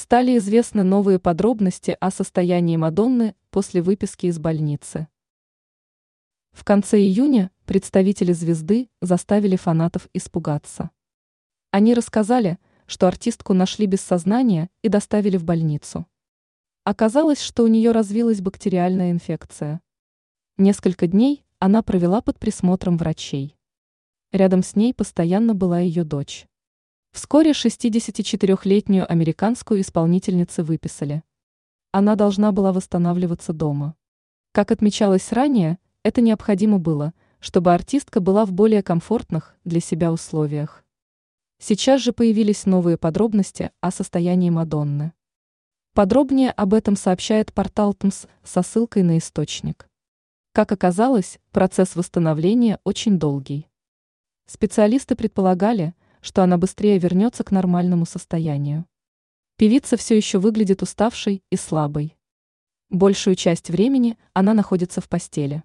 Стали известны новые подробности о состоянии Мадонны после выписки из больницы. В конце июня представители звезды заставили фанатов испугаться. Они рассказали, что артистку нашли без сознания и доставили в больницу. Оказалось, что у нее развилась бактериальная инфекция. Несколько дней она провела под присмотром врачей. Рядом с ней постоянно была ее дочь. Вскоре 64-летнюю американскую исполнительницу выписали. Она должна была восстанавливаться дома. Как отмечалось ранее, это необходимо было, чтобы артистка была в более комфортных для себя условиях. Сейчас же появились новые подробности о состоянии Мадонны. Подробнее об этом сообщает портал ТМС со ссылкой на источник. Как оказалось, процесс восстановления очень долгий. Специалисты предполагали, что она быстрее вернется к нормальному состоянию. Певица все еще выглядит уставшей и слабой. Большую часть времени она находится в постели.